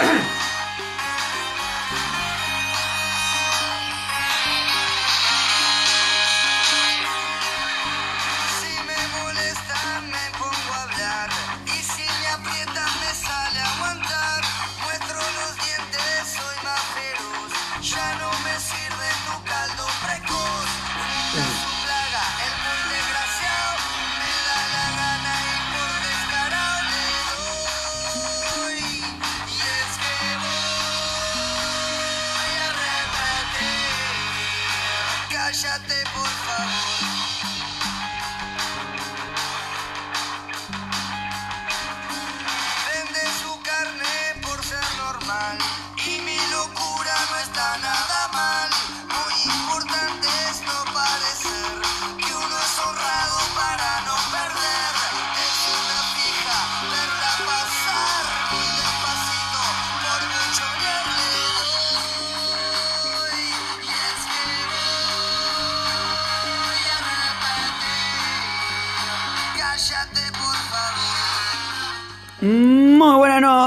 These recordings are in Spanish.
えっ? Muy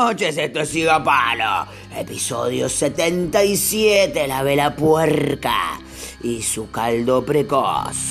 noches, esto es Siga Palo, episodio 77, la vela puerca y su caldo precoz.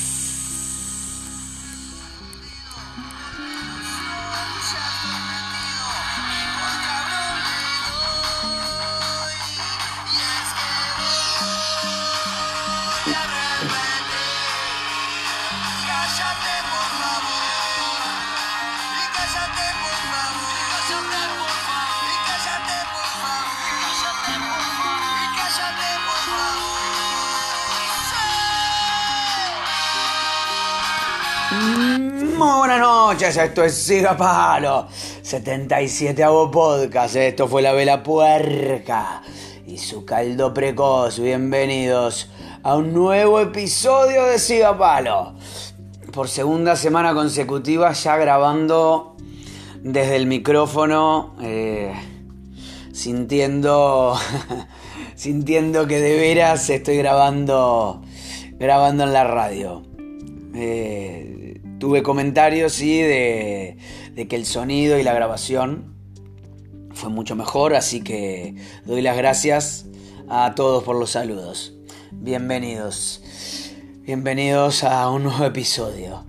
Esto es Siga Palo, 77 avo podcast, esto fue la vela puerca y su caldo precoz, bienvenidos a un nuevo episodio de Siga Palo. Por segunda semana consecutiva ya grabando desde el micrófono, eh, sintiendo, sintiendo que de veras estoy grabando, grabando en la radio. Eh, tuve comentarios, sí, de, de que el sonido y la grabación fue mucho mejor, así que doy las gracias a todos por los saludos. Bienvenidos, bienvenidos a un nuevo episodio.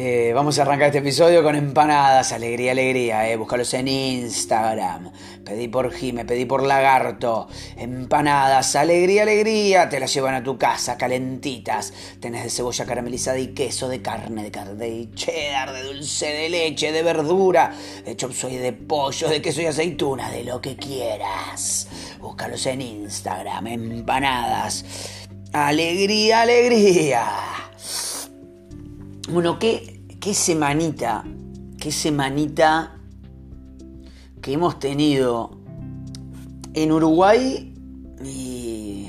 Eh, vamos a arrancar este episodio con empanadas, alegría, alegría, eh. búscalos en Instagram. Pedí por Jime, pedí por Lagarto. Empanadas, alegría, alegría. Te las llevan a tu casa, calentitas. Tenés de cebolla caramelizada y queso, de carne, de carne, de cheddar, de dulce de leche, de verdura, de chop de pollo, de queso y aceituna, de lo que quieras. Búscalos en Instagram, empanadas. Alegría, alegría. Bueno, qué, qué semanita, qué semanita que hemos tenido en Uruguay y,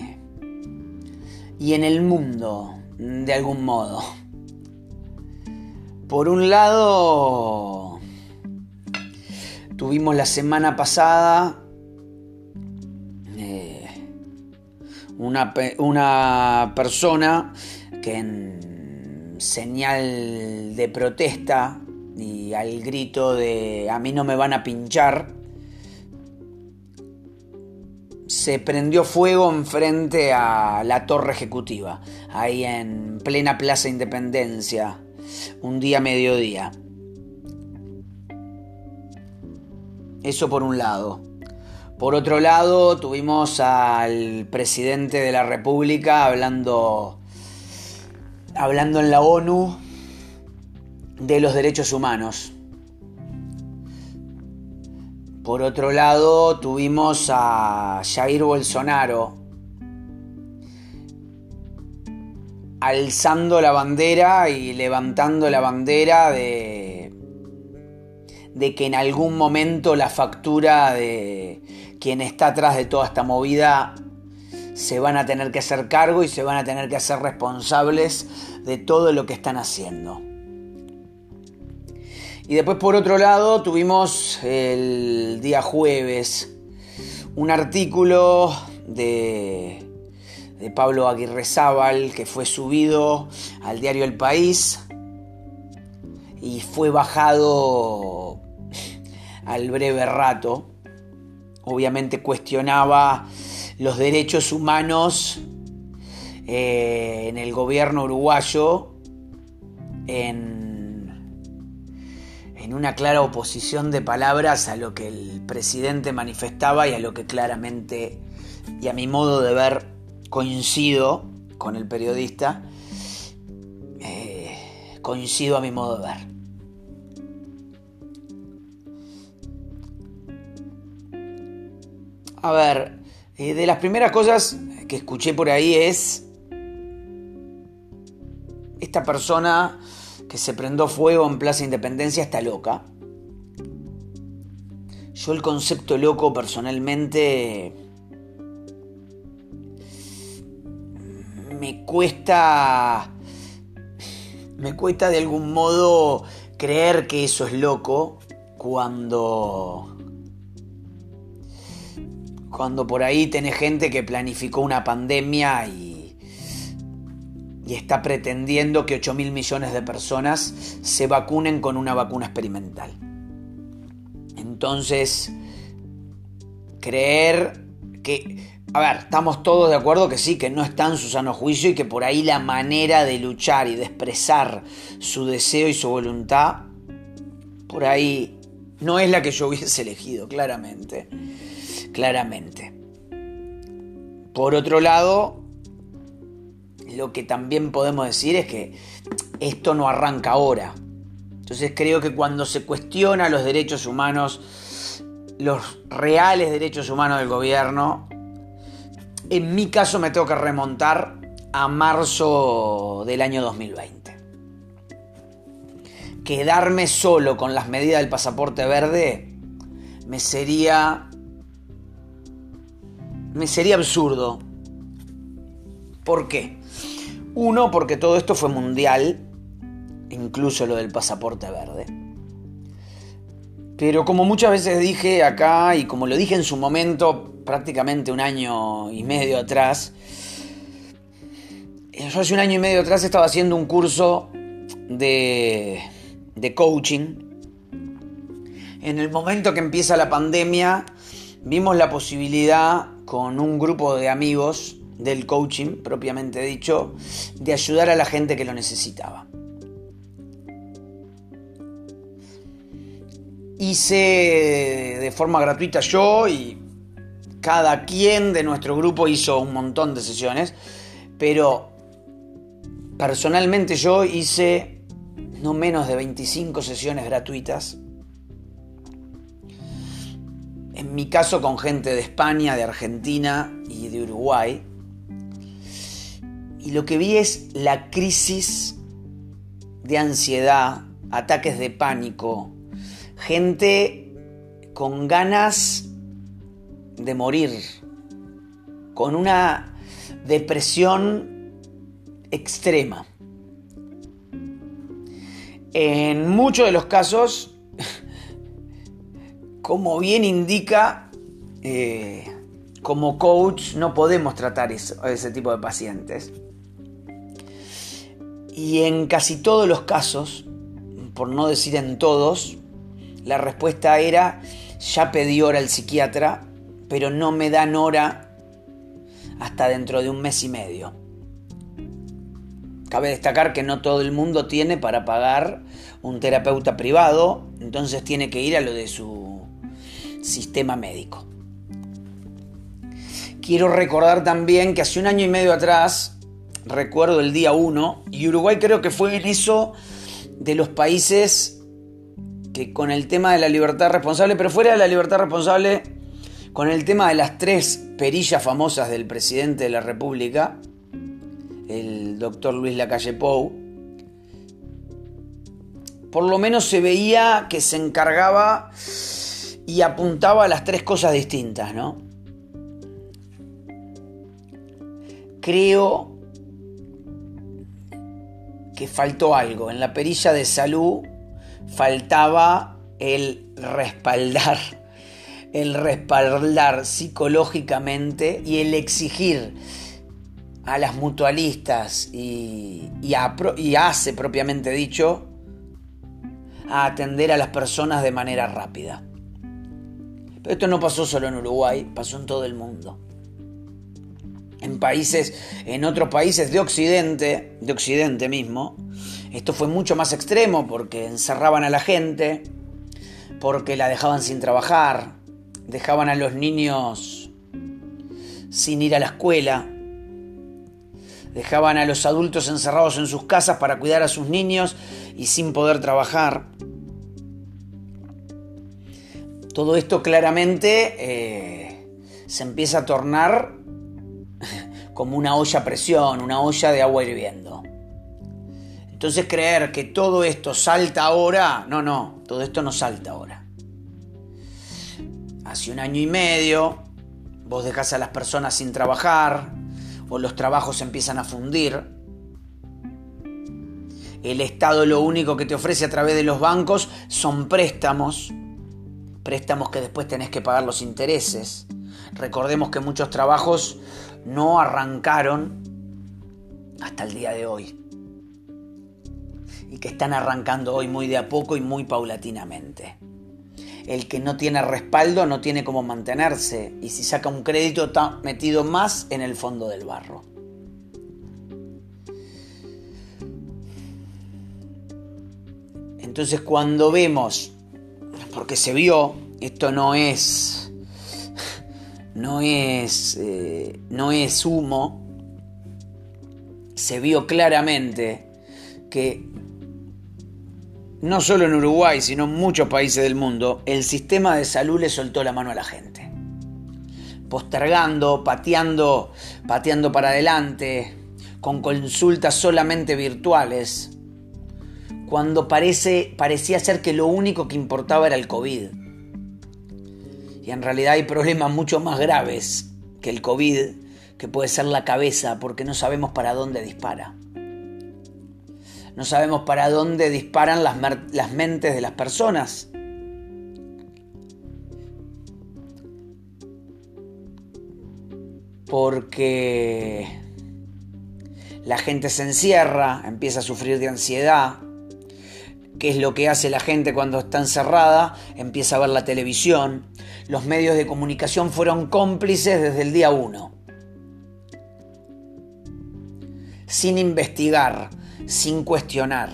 y en el mundo, de algún modo. Por un lado, tuvimos la semana pasada eh, una, una persona que en señal de protesta y al grito de a mí no me van a pinchar, se prendió fuego enfrente a la torre ejecutiva, ahí en plena Plaza Independencia, un día mediodía. Eso por un lado. Por otro lado, tuvimos al presidente de la República hablando hablando en la ONU de los derechos humanos. Por otro lado, tuvimos a Jair Bolsonaro alzando la bandera y levantando la bandera de, de que en algún momento la factura de quien está atrás de toda esta movida se van a tener que hacer cargo y se van a tener que hacer responsables de todo lo que están haciendo. Y después por otro lado tuvimos el día jueves un artículo de, de Pablo Aguirre Zábal que fue subido al diario El País y fue bajado al breve rato obviamente cuestionaba los derechos humanos eh, en el gobierno uruguayo en, en una clara oposición de palabras a lo que el presidente manifestaba y a lo que claramente y a mi modo de ver coincido con el periodista, eh, coincido a mi modo de ver. A ver, eh, de las primeras cosas que escuché por ahí es esta persona que se prendó fuego en Plaza Independencia está loca. Yo el concepto loco personalmente me cuesta me cuesta de algún modo creer que eso es loco cuando cuando por ahí tenés gente que planificó una pandemia y, y está pretendiendo que 8 mil millones de personas se vacunen con una vacuna experimental. Entonces, creer que... A ver, estamos todos de acuerdo que sí, que no está en su sano juicio y que por ahí la manera de luchar y de expresar su deseo y su voluntad, por ahí no es la que yo hubiese elegido, claramente claramente. Por otro lado, lo que también podemos decir es que esto no arranca ahora. Entonces creo que cuando se cuestiona los derechos humanos, los reales derechos humanos del gobierno, en mi caso me tengo que remontar a marzo del año 2020. Quedarme solo con las medidas del pasaporte verde me sería me sería absurdo. ¿Por qué? Uno, porque todo esto fue mundial, incluso lo del pasaporte verde. Pero como muchas veces dije acá y como lo dije en su momento, prácticamente un año y medio atrás, yo hace un año y medio atrás estaba haciendo un curso de, de coaching. En el momento que empieza la pandemia, vimos la posibilidad con un grupo de amigos del coaching, propiamente dicho, de ayudar a la gente que lo necesitaba. Hice de forma gratuita yo y cada quien de nuestro grupo hizo un montón de sesiones, pero personalmente yo hice no menos de 25 sesiones gratuitas en mi caso con gente de España, de Argentina y de Uruguay. Y lo que vi es la crisis de ansiedad, ataques de pánico, gente con ganas de morir, con una depresión extrema. En muchos de los casos como bien indica, eh, como coach no podemos tratar ese tipo de pacientes. Y en casi todos los casos, por no decir en todos, la respuesta era, ya pedí hora al psiquiatra, pero no me dan hora hasta dentro de un mes y medio. Cabe destacar que no todo el mundo tiene para pagar un terapeuta privado, entonces tiene que ir a lo de su sistema médico. Quiero recordar también que hace un año y medio atrás, recuerdo el día 1, y Uruguay creo que fue en eso de los países que con el tema de la libertad responsable, pero fuera de la libertad responsable, con el tema de las tres perillas famosas del presidente de la República, el doctor Luis Lacalle Pou, por lo menos se veía que se encargaba y apuntaba a las tres cosas distintas, ¿no? Creo que faltó algo. En la perilla de salud faltaba el respaldar, el respaldar psicológicamente y el exigir a las mutualistas y, y, a, y hace propiamente dicho a atender a las personas de manera rápida. Pero esto no pasó solo en Uruguay, pasó en todo el mundo. En países, en otros países de Occidente, de Occidente mismo, esto fue mucho más extremo porque encerraban a la gente, porque la dejaban sin trabajar, dejaban a los niños sin ir a la escuela, dejaban a los adultos encerrados en sus casas para cuidar a sus niños y sin poder trabajar. Todo esto claramente eh, se empieza a tornar como una olla a presión, una olla de agua hirviendo. Entonces creer que todo esto salta ahora, no, no, todo esto no salta ahora. Hace un año y medio, vos dejás a las personas sin trabajar, o los trabajos empiezan a fundir. El Estado lo único que te ofrece a través de los bancos son préstamos, préstamos que después tenés que pagar los intereses. Recordemos que muchos trabajos no arrancaron hasta el día de hoy. Y que están arrancando hoy muy de a poco y muy paulatinamente. El que no tiene respaldo no tiene cómo mantenerse y si saca un crédito está metido más en el fondo del barro. Entonces cuando vemos, porque se vio, esto no es no es, eh, no es humo, se vio claramente que no solo en Uruguay, sino en muchos países del mundo, el sistema de salud le soltó la mano a la gente. Postergando, pateando, pateando para adelante, con consultas solamente virtuales, cuando parece, parecía ser que lo único que importaba era el COVID. Y en realidad hay problemas mucho más graves que el COVID, que puede ser la cabeza, porque no sabemos para dónde dispara. No sabemos para dónde disparan las, las mentes de las personas. Porque la gente se encierra, empieza a sufrir de ansiedad, ¿Qué es lo que hace la gente cuando está encerrada? Empieza a ver la televisión. Los medios de comunicación fueron cómplices desde el día uno. Sin investigar, sin cuestionar.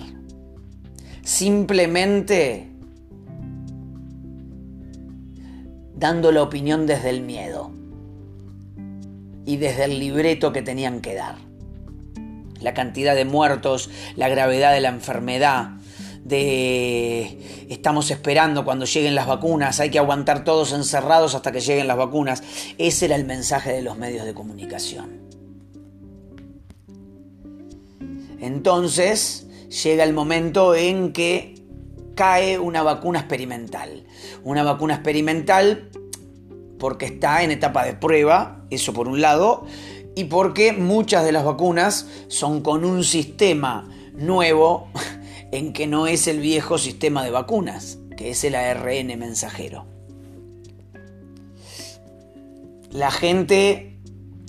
Simplemente dando la opinión desde el miedo y desde el libreto que tenían que dar. La cantidad de muertos, la gravedad de la enfermedad, de estamos esperando cuando lleguen las vacunas, hay que aguantar todos encerrados hasta que lleguen las vacunas. Ese era el mensaje de los medios de comunicación. Entonces llega el momento en que cae una vacuna experimental. Una vacuna experimental porque está en etapa de prueba, eso por un lado, y porque muchas de las vacunas son con un sistema nuevo en que no es el viejo sistema de vacunas, que es el ARN mensajero. La gente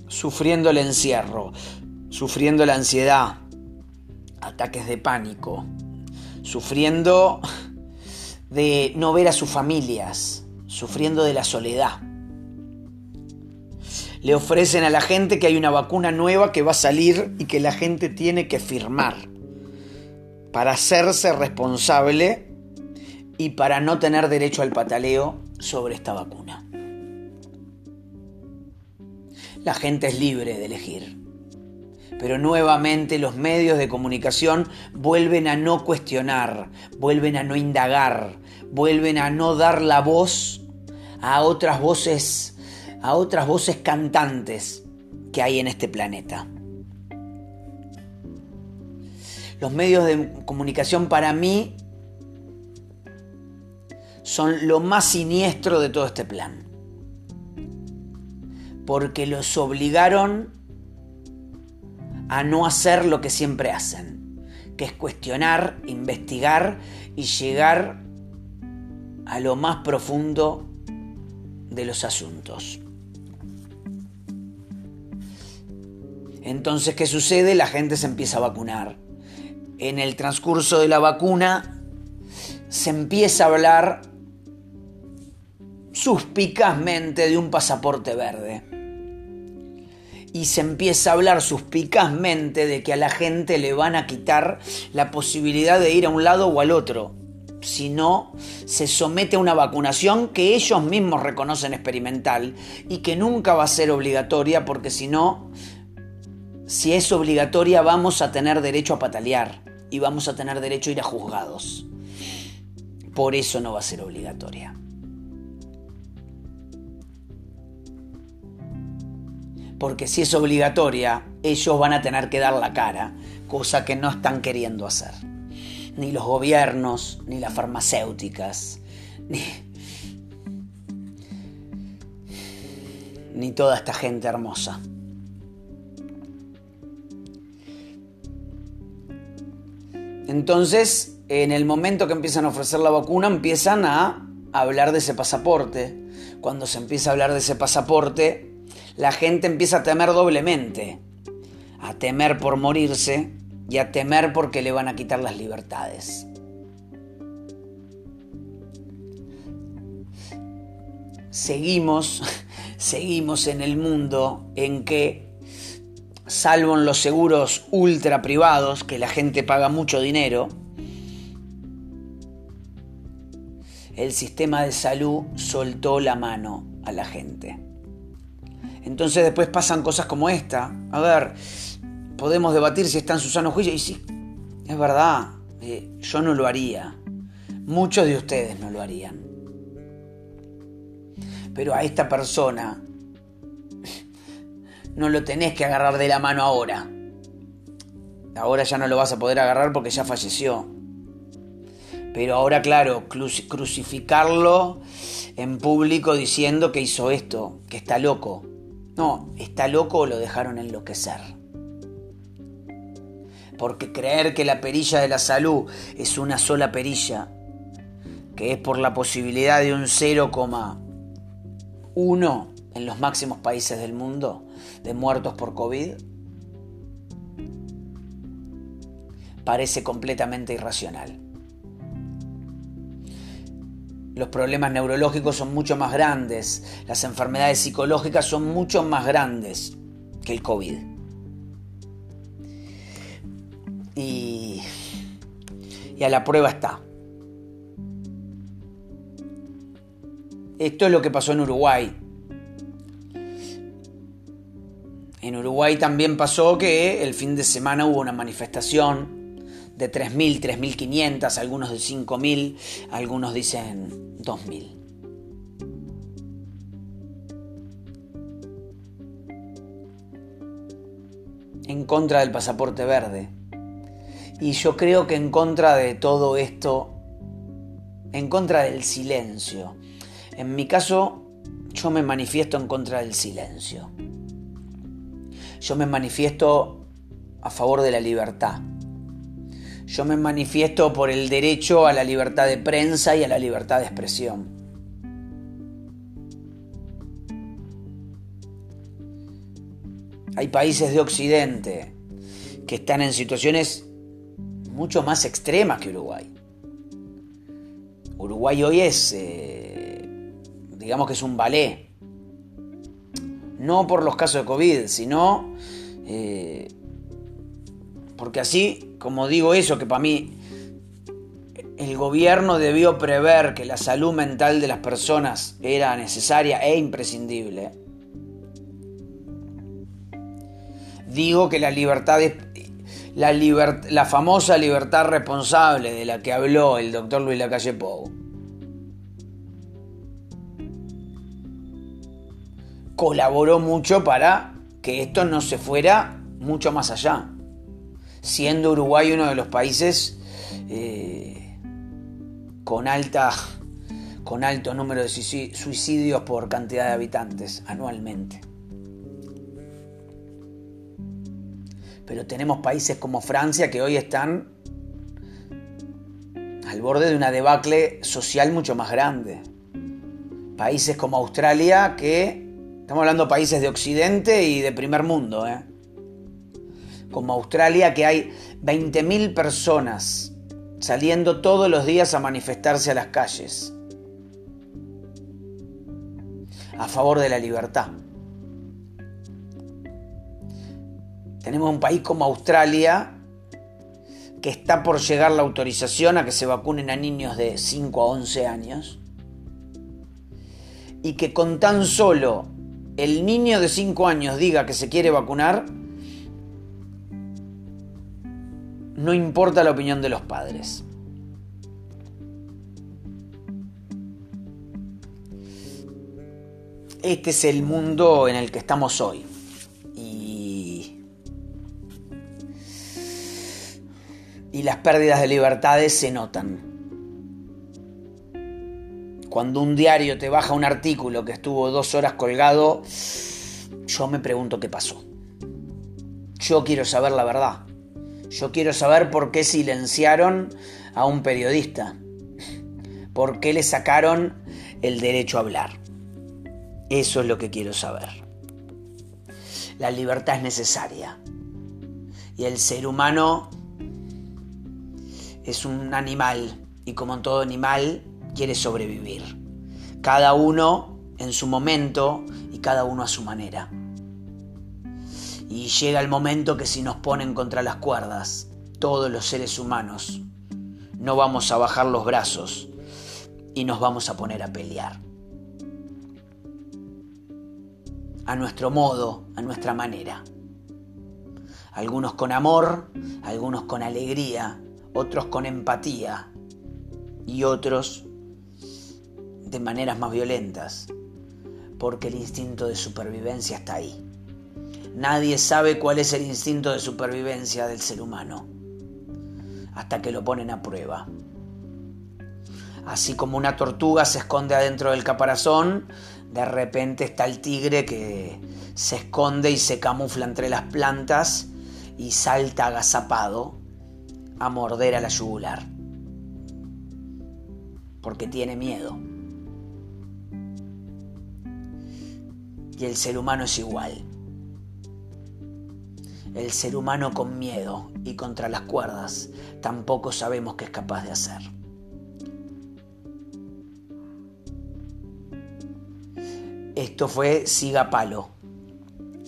sufriendo el encierro, sufriendo la ansiedad, ataques de pánico, sufriendo de no ver a sus familias, sufriendo de la soledad. Le ofrecen a la gente que hay una vacuna nueva que va a salir y que la gente tiene que firmar para hacerse responsable y para no tener derecho al pataleo sobre esta vacuna. La gente es libre de elegir, pero nuevamente los medios de comunicación vuelven a no cuestionar, vuelven a no indagar, vuelven a no dar la voz a otras voces, a otras voces cantantes que hay en este planeta. Los medios de comunicación para mí son lo más siniestro de todo este plan. Porque los obligaron a no hacer lo que siempre hacen, que es cuestionar, investigar y llegar a lo más profundo de los asuntos. Entonces, ¿qué sucede? La gente se empieza a vacunar en el transcurso de la vacuna se empieza a hablar suspicazmente de un pasaporte verde. Y se empieza a hablar suspicazmente de que a la gente le van a quitar la posibilidad de ir a un lado o al otro si no se somete a una vacunación que ellos mismos reconocen experimental y que nunca va a ser obligatoria porque si no, si es obligatoria vamos a tener derecho a patalear y vamos a tener derecho a ir a juzgados. Por eso no va a ser obligatoria. Porque si es obligatoria, ellos van a tener que dar la cara, cosa que no están queriendo hacer ni los gobiernos, ni las farmacéuticas, ni, toda esta gente hermosa. Entonces, en el momento que empiezan a ofrecer la vacuna, empiezan a hablar de ese pasaporte. Cuando se empieza a hablar de ese pasaporte, la gente empieza a temer doblemente. A temer por morirse y a temer porque le van a quitar las libertades. Seguimos, seguimos en el mundo en que, salvo en los seguros ultra privados, que la gente paga mucho dinero, el sistema de salud soltó la mano a la gente. Entonces después pasan cosas como esta. A ver, podemos debatir si está en su sano juicio. Y sí, es verdad, eh, yo no lo haría. Muchos de ustedes no lo harían. Pero a esta persona no lo tenés que agarrar de la mano ahora. Ahora ya no lo vas a poder agarrar porque ya falleció. Pero ahora, claro, crucificarlo en público diciendo que hizo esto, que está loco. No, está loco o lo dejaron enloquecer porque creer que la perilla de la salud es una sola perilla, que es por la posibilidad de un 0,1 en los máximos países del mundo de muertos por COVID, parece completamente irracional. Los problemas neurológicos son mucho más grandes, las enfermedades psicológicas son mucho más grandes que el COVID. y, y a la prueba está. Esto es lo que pasó en Uruguay. En Uruguay también pasó que el fin de semana hubo una manifestación de 3.000, 3.500, algunos de 5.000, algunos dicen 2.000. En contra del pasaporte verde. Y yo creo que en contra de todo esto, en contra del silencio, en mi caso, yo me manifiesto en contra del silencio. Yo me manifiesto a favor de la libertad. Yo me manifiesto por el derecho a la libertad de prensa y a la libertad de expresión. Hay países de Occidente que están en situaciones mucho más extrema que Uruguay. Uruguay hoy es, eh, digamos que es un ballet. No por los casos de COVID, sino eh, porque así, como digo eso, que para mí el gobierno debió prever que la salud mental de las personas era necesaria e imprescindible. Digo que la libertad la, la famosa libertad responsable de la que habló el doctor Luis Lacalle Pou. Colaboró mucho para que esto no se fuera mucho más allá, siendo Uruguay uno de los países eh, con, alta, con alto número de suicidios por cantidad de habitantes anualmente. Pero tenemos países como Francia que hoy están al borde de una debacle social mucho más grande. Países como Australia que, estamos hablando de países de Occidente y de primer mundo, ¿eh? como Australia que hay 20.000 personas saliendo todos los días a manifestarse a las calles. a favor de la libertad. Tenemos un país como Australia que está por llegar la autorización a que se vacunen a niños de 5 a 11 años y que con tan solo el niño de 5 años diga que se quiere vacunar, no importa la opinión de los padres. Este es el mundo en el que estamos hoy. Y, y las pérdidas de libertades se notan. Cuando un diario te baja un artículo que estuvo dos horas colgado, yo me pregunto qué pasó. Yo quiero saber la verdad. Yo quiero saber por qué silenciaron a un periodista. ¿Por qué le sacaron el derecho a hablar? Eso es lo que quiero saber. La libertad es necesaria. Y el ser humano es un animal y como en todo animal quiere sobrevivir. Cada uno en su momento y cada uno a su manera. Y llega el momento que si nos ponen contra las cuerdas, todos los seres humanos, no vamos a bajar los brazos y nos vamos a poner a pelear. A nuestro modo, a nuestra manera. Algunos con amor, algunos con alegría, otros con empatía y otros de maneras más violentas, porque el instinto de supervivencia está ahí. Nadie sabe cuál es el instinto de supervivencia del ser humano hasta que lo ponen a prueba. Así como una tortuga se esconde adentro del caparazón, de repente está el tigre que se esconde y se camufla entre las plantas y salta agazapado a morder a la yugular. Porque tiene miedo. Y el ser humano es igual el ser humano con miedo y contra las cuerdas tampoco sabemos qué es capaz de hacer. Esto fue Siga Palo,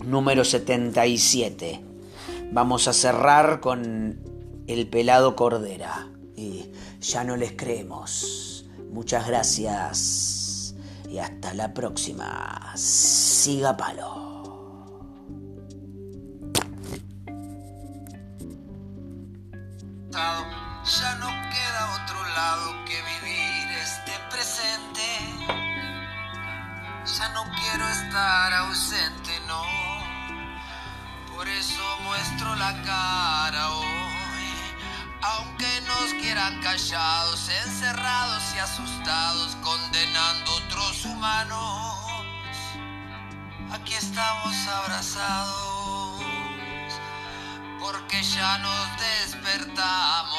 número 77. Vamos a cerrar con el pelado Cordera. Y ya no les creemos. Muchas gracias. Y hasta la próxima. Siga Palo. ya no queda otro lado que vivir este presente. Ya no quiero estar ausente, no. Por eso muestro la cara hoy. Quieran callados, encerrados y asustados, condenando otros humanos. Aquí estamos abrazados porque ya nos despertamos.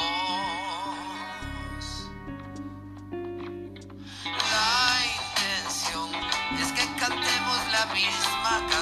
La intención es que cantemos la misma canción,